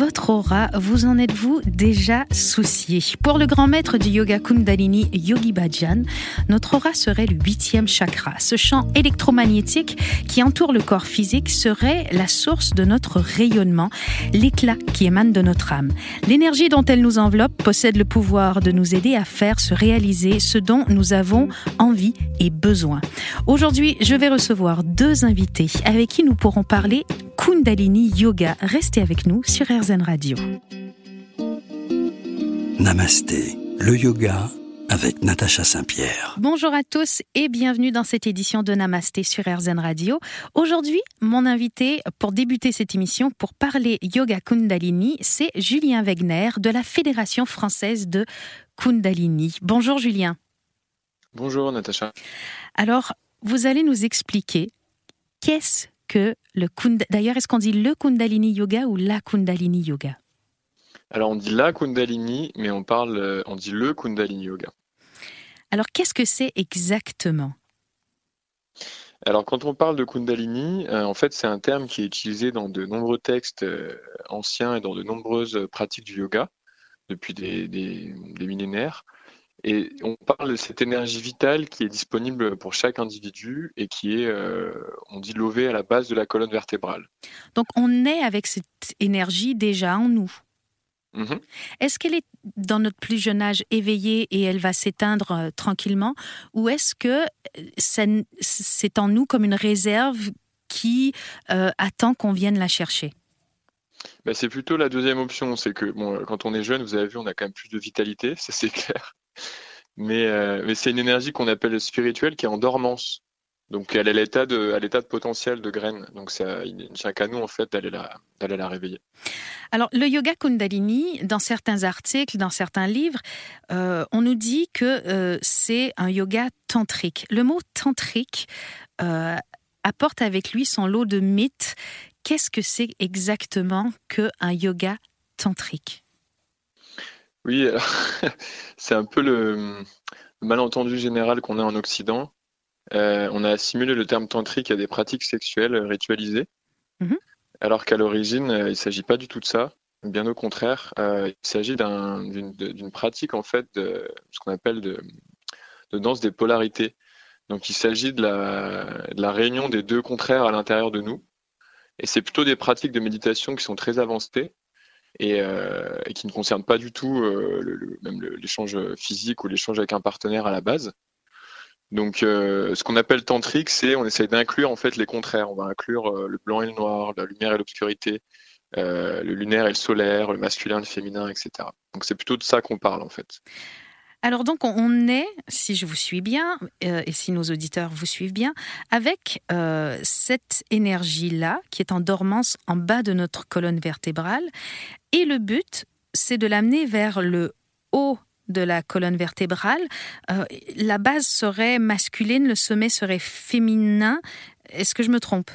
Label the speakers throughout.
Speaker 1: Votre aura, vous en êtes-vous déjà soucié? Pour le grand maître du yoga Kundalini, Yogi Bhajan, notre aura serait le huitième chakra. Ce champ électromagnétique qui entoure le corps physique serait la source de notre rayonnement, l'éclat qui émane de notre âme. L'énergie dont elle nous enveloppe possède le pouvoir de nous aider à faire se réaliser ce dont nous avons envie et besoin. Aujourd'hui, je vais recevoir deux invités avec qui nous pourrons parler Kundalini Yoga. Restez avec nous sur RZN Radio.
Speaker 2: Namasté, le yoga avec Natacha Saint-Pierre.
Speaker 1: Bonjour à tous et bienvenue dans cette édition de Namasté sur RZN Radio. Aujourd'hui, mon invité pour débuter cette émission pour parler yoga Kundalini, c'est Julien Wegner de la Fédération française de Kundalini. Bonjour Julien.
Speaker 3: Bonjour Natacha.
Speaker 1: Alors, vous allez nous expliquer qu'est-ce que le. D'ailleurs, est-ce qu'on dit le Kundalini Yoga ou la Kundalini Yoga?
Speaker 3: Alors, on dit la Kundalini, mais on parle, euh, on dit le Kundalini Yoga.
Speaker 1: Alors, qu'est-ce que c'est exactement?
Speaker 3: Alors, quand on parle de Kundalini, euh, en fait, c'est un terme qui est utilisé dans de nombreux textes euh, anciens et dans de nombreuses pratiques du yoga depuis des, des, des millénaires. Et on parle de cette énergie vitale qui est disponible pour chaque individu et qui est, euh, on dit, lovée à la base de la colonne vertébrale.
Speaker 1: Donc on est avec cette énergie déjà en nous.
Speaker 3: Mhm.
Speaker 1: Est-ce qu'elle est dans notre plus jeune âge éveillée et elle va s'éteindre euh, tranquillement? Ou est-ce que euh, c'est en nous comme une réserve qui attend qu'on vienne la chercher?
Speaker 3: Ben, C'est plutôt la deuxième option. C'est que bon, quand on est jeune, vous avez vu, on a quand même plus de vitalité, ça c'est clair. Mais, euh, mais c'est une énergie qu'on appelle spirituelle qui est en dormance. Donc elle est à l'état de, potentiel de graine. Donc ça, qu'à nous en fait d'aller la, la réveiller.
Speaker 1: Alors le yoga Kundalini, dans certains articles, dans certains livres, euh, on nous dit que euh, c'est un yoga tantrique. Le mot tantrique apporte avec lui son lot de mythes. Qu'est-ce que c'est exactement que un yoga tantrique?
Speaker 3: Oui, c'est un peu le, malentendu général qu'on a en Occident. Euh, on a assimilé le terme tantrique à des pratiques sexuelles ritualisées,
Speaker 1: Mhm.
Speaker 3: alors qu'à l'origine, euh, il ne s'agit pas du tout de ça. Bien au contraire, euh, il s'agit d'un- d'une pratique en fait de ce qu'on appelle de, de danse des polarités. Donc il s'agit de la réunion des deux contraires à l'intérieur de nous. Et c'est plutôt des pratiques de méditation qui sont très avancées et, euh, et qui ne concernent pas du tout euh, même l'échange physique ou l'échange avec un partenaire à la base. Donc, euh, ce qu'on appelle tantrique, c'est on essaye d'inclure en fait les contraires. On va inclure le blanc et le noir, la lumière et l'obscurité, le lunaire et le solaire, le masculin, le féminin, etc. Donc, c'est plutôt de ça qu'on parle en fait.
Speaker 1: Alors donc on- est, si je vous suis bien, euh, et si nos auditeurs vous suivent bien, avec euh, cette énergie-là qui est en dormance en bas de notre colonne vertébrale. Et le but, c'est de l'amener vers le haut de la colonne vertébrale. Euh, la base serait masculine, le sommet serait féminin. Est-ce que je me trompe?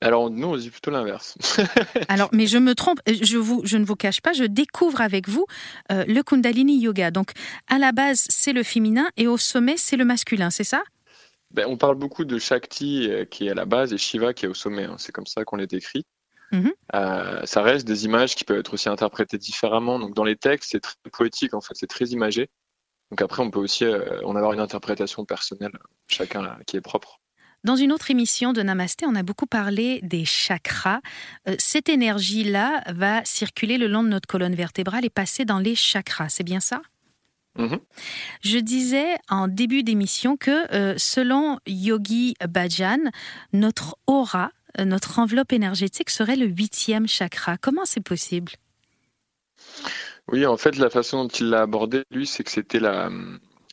Speaker 3: Alors, nous, on dit plutôt l'inverse.
Speaker 1: Alors, mais je me trompe, je, vous, je ne vous cache pas, je découvre avec vous euh, le Kundalini Yoga. Donc, à la base, c'est le féminin et au sommet, c'est le masculin, c'est ça?
Speaker 3: Ben, on parle beaucoup de Shakti euh, qui est à la base et Shiva qui est au sommet. hein. C'est comme ça qu'on les décrit.
Speaker 1: Mhm.
Speaker 3: Euh, ça reste des images qui peuvent être aussi interprétées différemment. Donc dans les textes, c'est très poétique en fait, c'est très imagé. Donc après, on peut aussi euh, en avoir une interprétation personnelle, chacun là, qui est propre.
Speaker 1: Dans une autre émission de Namasté, on a beaucoup parlé des chakras. Euh, cette énergie-là va circuler le long de notre colonne vertébrale et passer dans les chakras, c'est bien ça?
Speaker 3: Mhm.
Speaker 1: Je disais en début d'émission que euh, selon Yogi Bhajan, notre aura, euh, notre enveloppe énergétique serait le huitième chakra. Comment c'est possible?
Speaker 3: Oui, en fait, la façon dont il l'a abordé, lui, c'est que c'était la,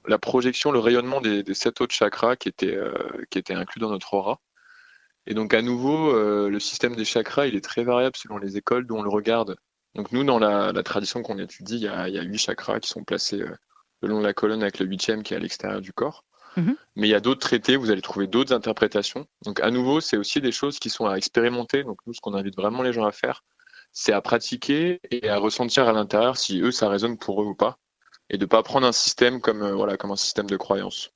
Speaker 3: la projection, le rayonnement des, des sept autres chakras qui étaient, euh, qui étaient inclus dans notre aura. Et donc, à nouveau, euh, le système des chakras, il est très variable selon les écoles d'où on le regarde. Donc, nous, dans la, la tradition qu'on étudie, il y a, il y a huit chakras qui sont placés euh, le long de la colonne avec le huitième qui est à l'extérieur du corps.
Speaker 1: Mhm.
Speaker 3: Mais il y a d'autres traités, vous allez trouver d'autres interprétations. Donc, à nouveau, c'est aussi des choses qui sont à expérimenter. Donc, nous, ce qu'on invite vraiment les gens à faire, c'est à pratiquer et à ressentir à l'intérieur si eux, ça résonne pour eux ou pas. Et de pas prendre un système comme voilà comme un système de croyance.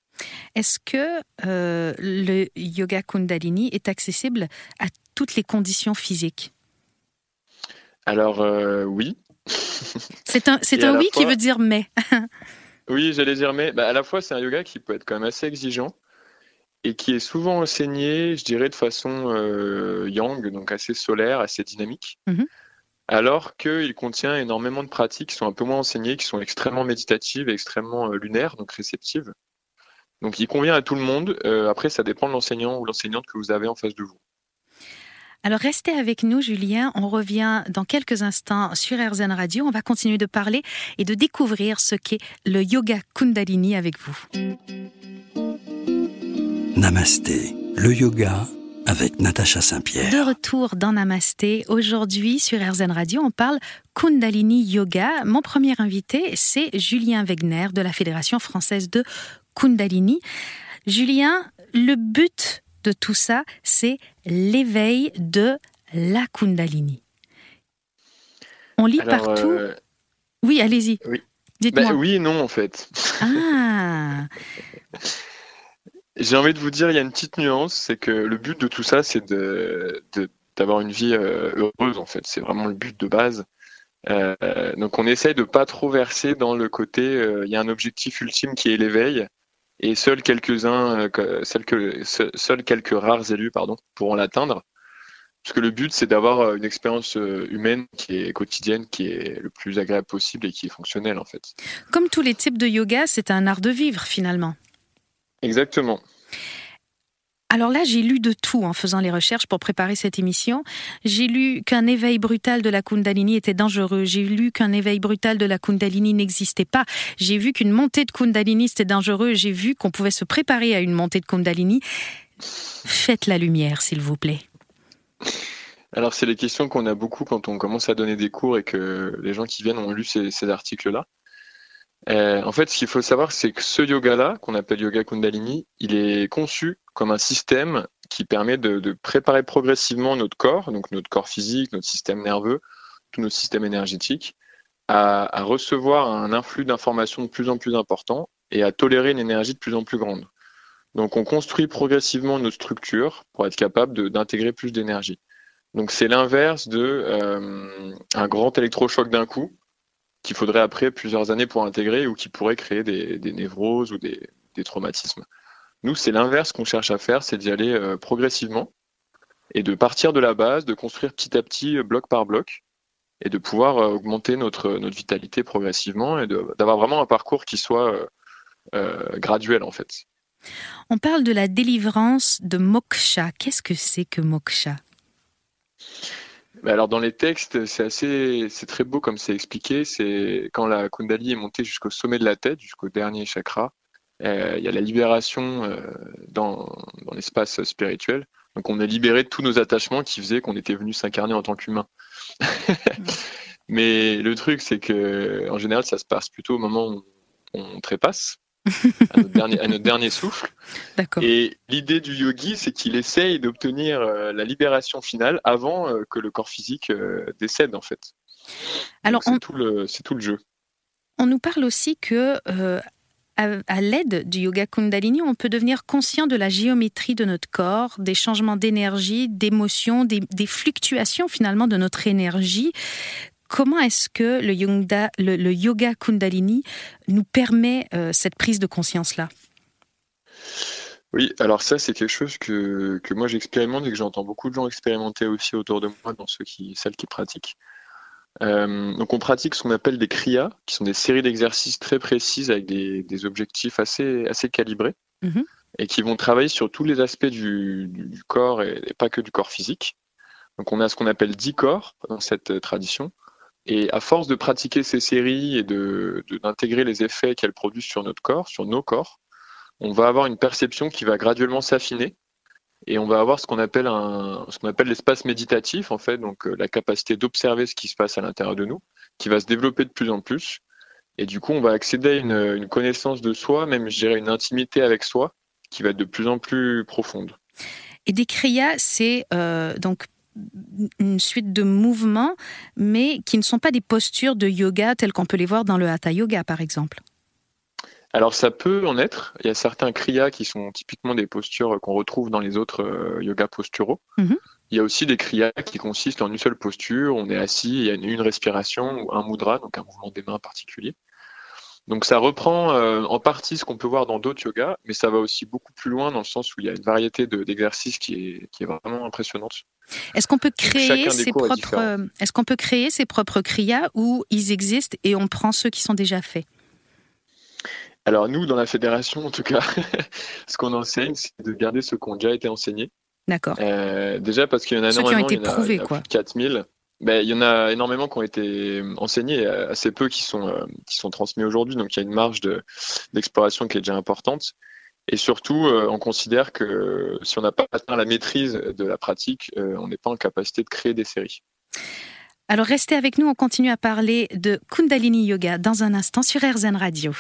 Speaker 1: Est-ce que le yoga Kundalini est accessible à toutes les conditions physiques?
Speaker 3: Alors oui.
Speaker 1: C'est un, c'est un oui qui veut dire mais.
Speaker 3: oui, j'allais dire mais. Bah, à la fois, c'est un yoga qui peut être quand même assez exigeant et qui est souvent enseigné, je dirais, de façon euh, yang, donc assez solaire, assez dynamique. Mhm. Alors qu'il contient énormément de pratiques qui sont un peu moins enseignées, qui sont extrêmement méditatives, extrêmement euh, lunaires, donc réceptives. Donc il convient à tout le monde. Euh, après, ça dépend de l'enseignant ou l'enseignante que vous avez en face de vous.
Speaker 1: Alors restez avec nous, Julien. On revient dans quelques instants sur RZN Radio. On va continuer de parler et de découvrir ce qu'est le yoga Kundalini avec vous.
Speaker 2: Namasté, le yoga avec Natacha Saint-Pierre.
Speaker 1: De retour dans Namasté. Aujourd'hui, sur RZN Radio, on parle Kundalini Yoga. Mon premier invité, c'est Julien Wegner de la Fédération française de Kundalini. Julien, le but de tout ça, c'est l'éveil de la Kundalini. On lit partout. Euh, oui, allez-y.
Speaker 3: Oui. Dites-moi. Ben oui non, en fait.
Speaker 1: Ah
Speaker 3: J'ai envie de vous dire, il y a une petite nuance, c'est que le but de tout ça, c'est d'avoir une vie euh, heureuse, en fait. C'est vraiment le but de base. Euh, donc on essaye de pas trop verser dans le côté, il y a un objectif ultime qui est l'éveil, et seuls quelques-uns, euh, seuls, quelques rares élus pardon, pourront l'atteindre. Parce que le but, c'est d'avoir euh, une expérience euh, humaine qui est quotidienne, qui est le plus agréable possible et qui est fonctionnelle en fait.
Speaker 1: Comme tous les types de yoga, c'est un art de vivre finalement.
Speaker 3: Exactement.
Speaker 1: Alors là, j'ai lu de tout en faisant les recherches pour préparer cette émission. J'ai lu qu'un éveil brutal de la Kundalini était dangereux. J'ai lu qu'un éveil brutal de la Kundalini n'existait pas. J'ai vu qu'une montée de Kundalini c'était dangereux. J'ai vu qu'on pouvait se préparer à une montée de Kundalini. Faites la lumière, s'il vous plaît.
Speaker 3: Alors, c'est les questions qu'on a beaucoup quand on commence à donner des cours et que les gens qui viennent ont lu ces, articles-là. Euh, en fait, ce qu'il faut savoir, c'est que ce yoga-là, qu'on appelle yoga Kundalini, il est conçu comme un système qui permet de, préparer progressivement notre corps, donc notre corps physique, notre système nerveux, tout notre système énergétique, à, recevoir un influx d'informations de plus en plus important et à tolérer une énergie de plus en plus grande. Donc on construit progressivement notre structure pour être capable d'intégrer plus d'énergie. Donc c'est l'inverse de euh, un grand électrochoc d'un coup qu'il faudrait après plusieurs années pour intégrer ou qui pourrait créer des, névroses ou des traumatismes. Nous, c'est l'inverse qu'on cherche à faire, c'est d'y aller euh, progressivement et de partir de la base, de construire petit à petit, euh, bloc par bloc, et de pouvoir euh, augmenter notre vitalité progressivement et d'avoir vraiment un parcours qui soit graduel en fait.
Speaker 1: On parle de la délivrance de moksha. Qu'est-ce que c'est que moksha?
Speaker 3: Alors dans les textes, c'est assez, c'est très beau comme c'est expliqué. C'est quand la Kundali est montée jusqu'au sommet de la tête, jusqu'au dernier chakra, euh, il y a la libération euh, dans, dans l'espace spirituel. Donc on est libéré de tous nos attachements qui faisaient qu'on était venu s'incarner en tant qu'humain. Mais le truc, c'est que en général, ça se passe plutôt au moment où on trépasse. À, notre dernier, à notre dernier souffle. Et l'idée du yogi, c'est qu'il essaye d'obtenir euh, la libération finale avant que le corps physique décède, en fait. Alors, c'est tout, le, tout le jeu.
Speaker 1: On nous parle aussi que à, l'aide du yoga Kundalini, on peut devenir conscient de la géométrie de notre corps, des changements d'énergie, d'émotions, des, fluctuations finalement de notre énergie. Comment est-ce que le yoga, le, yoga Kundalini nous permet euh, cette prise de conscience-là?
Speaker 3: Oui, alors ça c'est quelque chose que, que moi j'expérimente et que j'entends beaucoup de gens expérimenter aussi autour de moi dans ceux qui, celles qui pratiquent. Euh, donc on pratique ce qu'on appelle des kriyas, qui sont des séries d'exercices très précises avec des, objectifs assez, assez calibrés mhm. et qui vont travailler sur tous les aspects du, corps et, pas que du corps physique. Donc on a ce qu'on appelle 10 corps dans cette tradition. Et à force de pratiquer ces séries et d'intégrer de, les effets qu'elles produisent sur notre corps, sur nos corps, on va avoir une perception qui va graduellement s'affiner et on va avoir ce qu'on appelle un, appelle l'espace méditatif en fait, donc euh, la capacité d'observer ce qui se passe à l'intérieur de nous, qui va se développer de plus en plus. Et du coup, on va accéder à une, connaissance de soi, même je dirais une intimité avec soi, qui va être de plus en plus profonde.
Speaker 1: Et des kriyas, c'est euh, donc une suite de mouvements, mais qui ne sont pas des postures de yoga telles qu'on peut les voir dans le hatha yoga, par exemple.
Speaker 3: Alors ça peut en être. Il y a certains kriyas qui sont typiquement des postures qu'on retrouve dans les autres euh, yogas posturaux. Mhm. Il y a aussi des kriyas qui consistent en une seule posture. On est assis, il y a une, respiration ou un mudra, donc un mouvement des mains particulier. Donc ça reprend euh, en partie ce qu'on peut voir dans d'autres yogas, mais ça va aussi beaucoup plus loin dans le sens où il y a une variété d'exercices qui, est, qui est vraiment impressionnante.
Speaker 1: Est-ce qu'on peut créer ses propres euh, Est-ce qu'on peut créer ses propres kriyas ou ils existent et on prend ceux qui sont déjà faits?
Speaker 3: Alors nous, dans la fédération, en tout cas, ce qu'on enseigne, c'est de garder ceux qui ont déjà été enseignés.
Speaker 1: D'accord.
Speaker 3: Euh, déjà parce qu'il y en a énormément,
Speaker 1: qui ont été prouvés, quoi.
Speaker 3: 4000. Ben, il y en a énormément qui ont été enseignés, assez peu qui sont, euh, qui sont transmis aujourd'hui. Donc il y a une marge d'exploration qui est déjà importante. Et surtout, euh, on considère que si on n'a pas atteint la maîtrise de la pratique, on n'est pas en capacité de créer des séries.
Speaker 1: Alors restez avec nous, on continue à parler de Kundalini Yoga dans un instant sur RZN Radio.